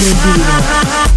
Vegas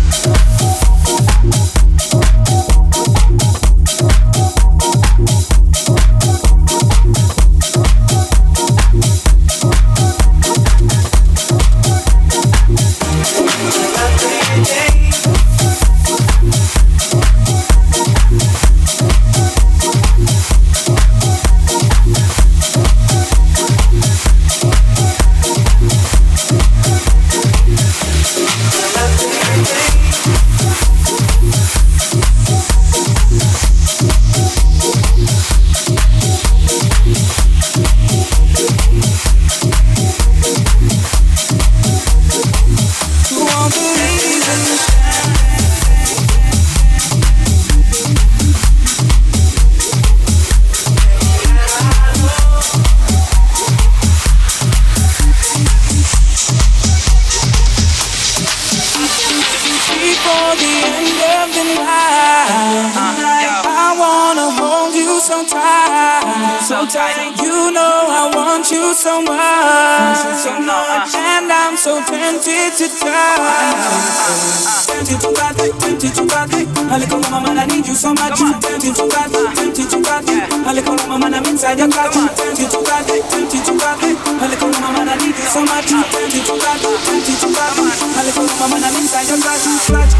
Tempted to touch, tempted to touch. A little woman, I need you so much. Tempted to touch, tempted to touch. A little woman, I'm inside your clutch. Tempted to touch, tempted to touch. A little woman, I need you so much. Tempted to touch, tempted to touch. A little woman, I'm inside your. Clutch, clutch,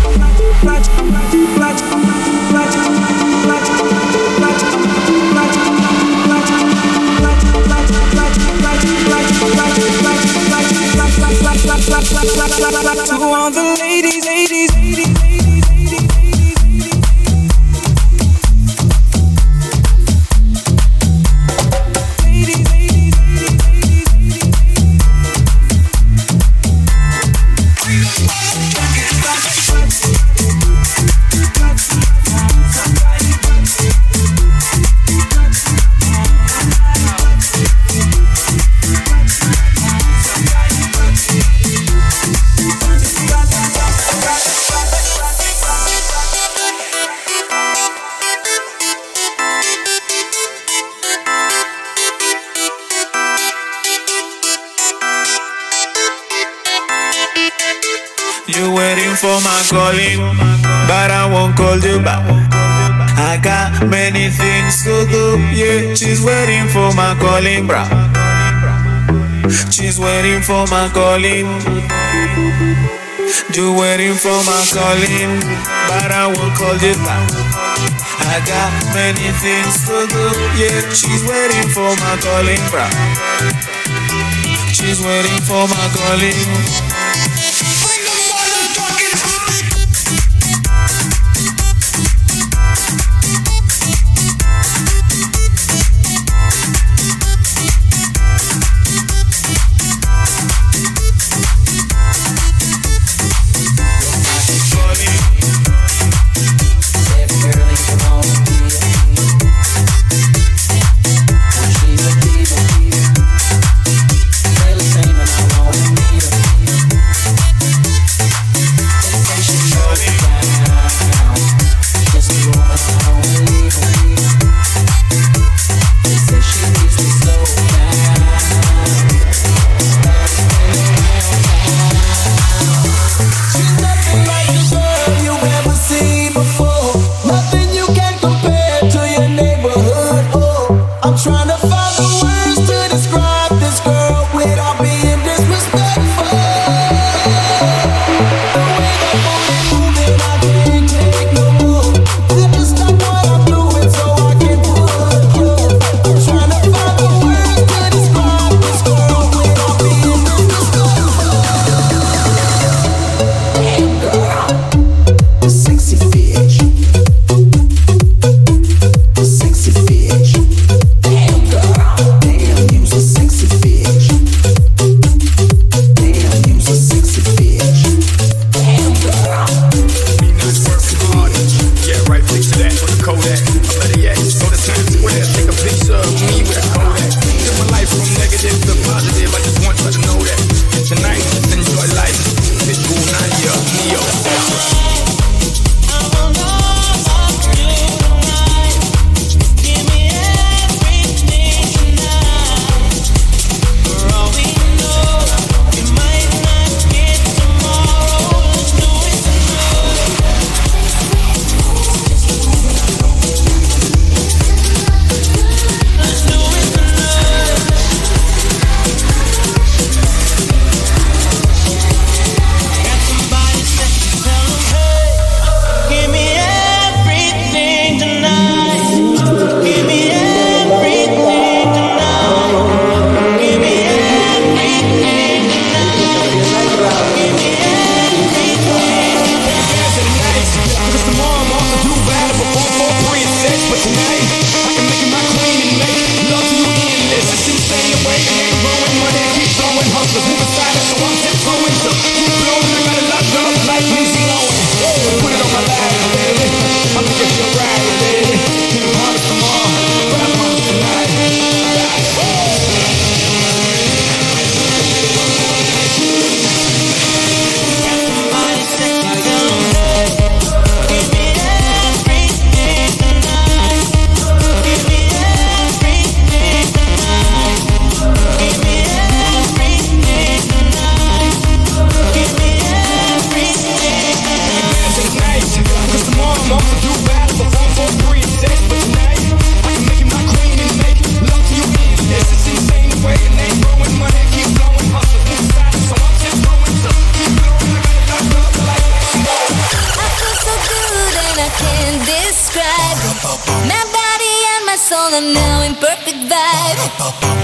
clutch, clutch, clutch, To all the ladies calling, many things to do, yeah. She's waiting for my calling, bro. She's waiting for my calling. You waiting for my calling, but I won't call you back. I got many things to do, yeah. She's waiting for my calling, bro. She's waiting for my calling.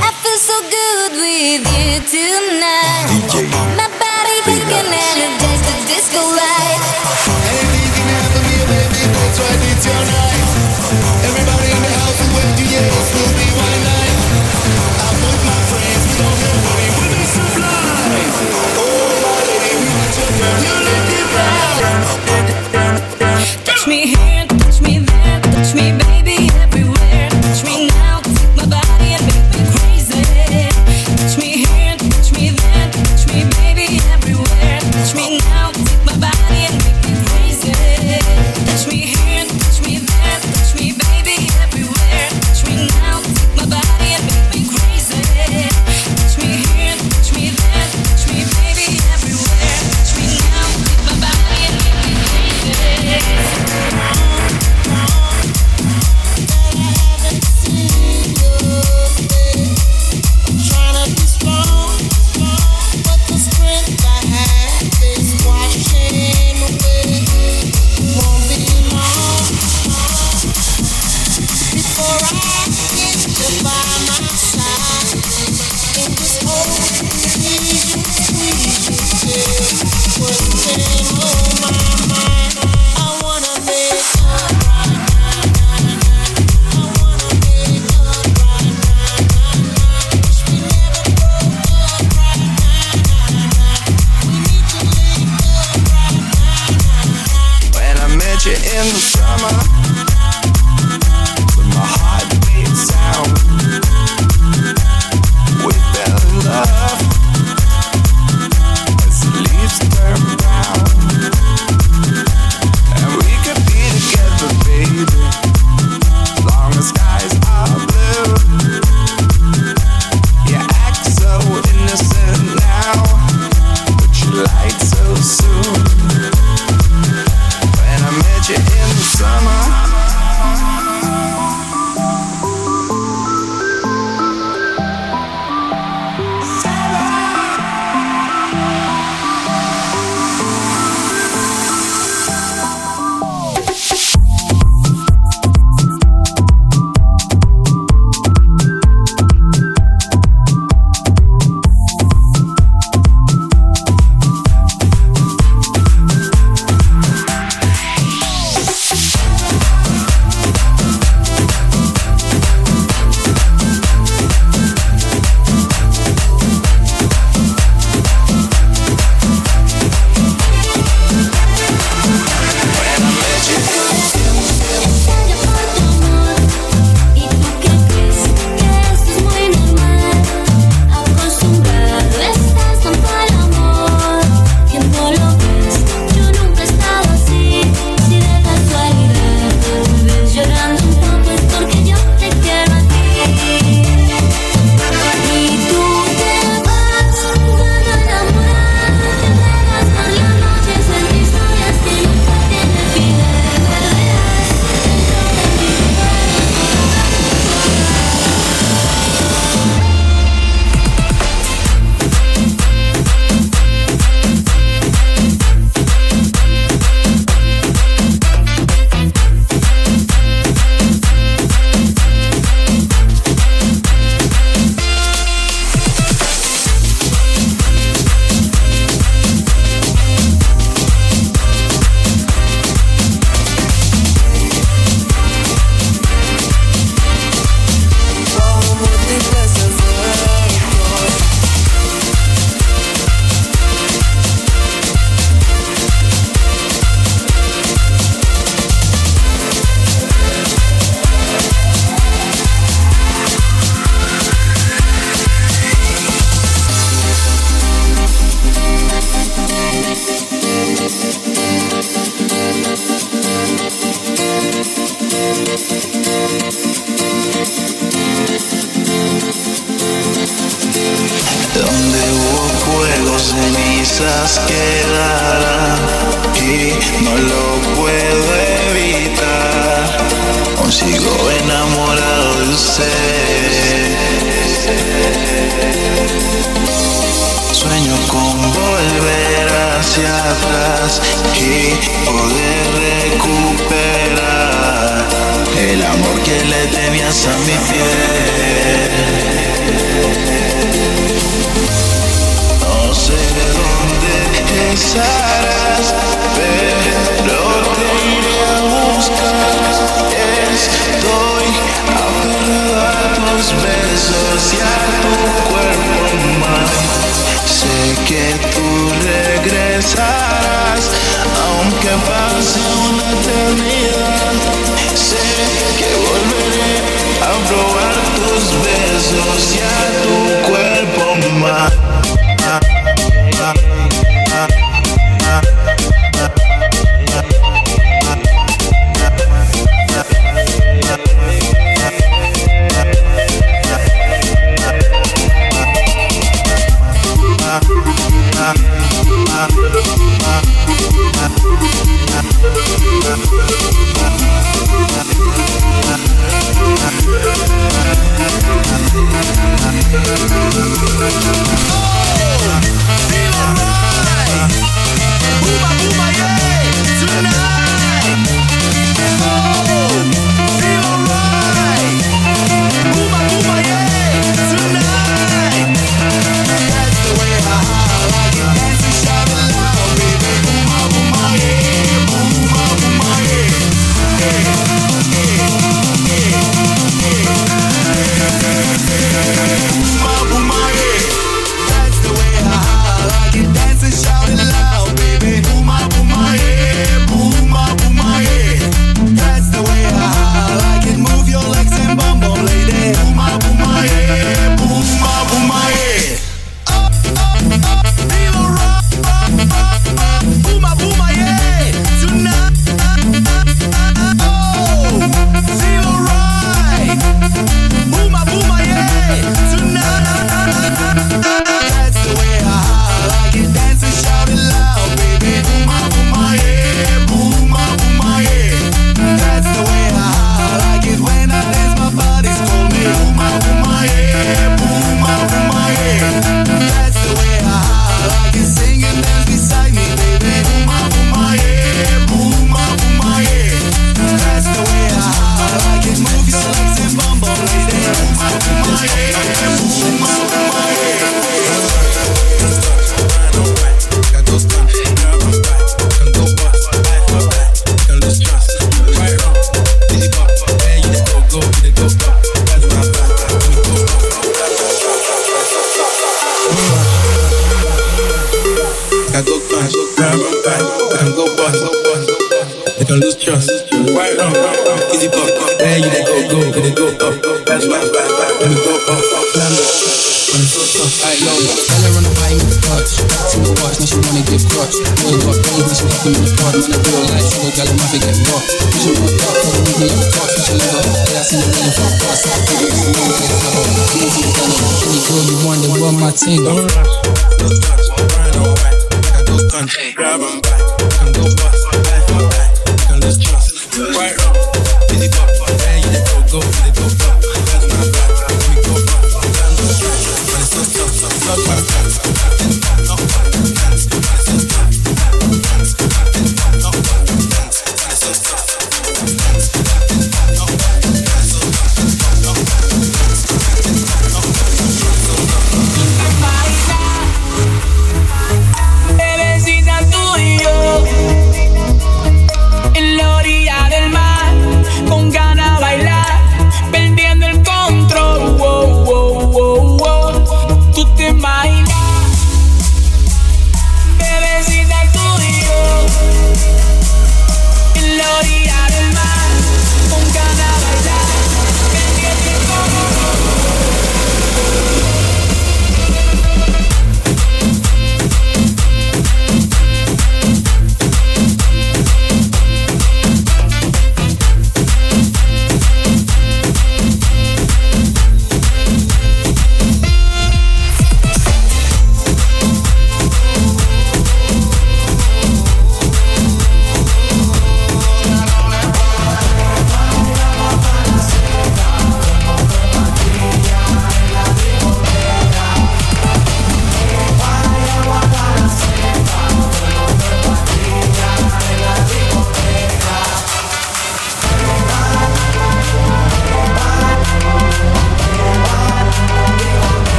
I feel so good with you tonight. DJ My body we can energize the disco light. In the summer,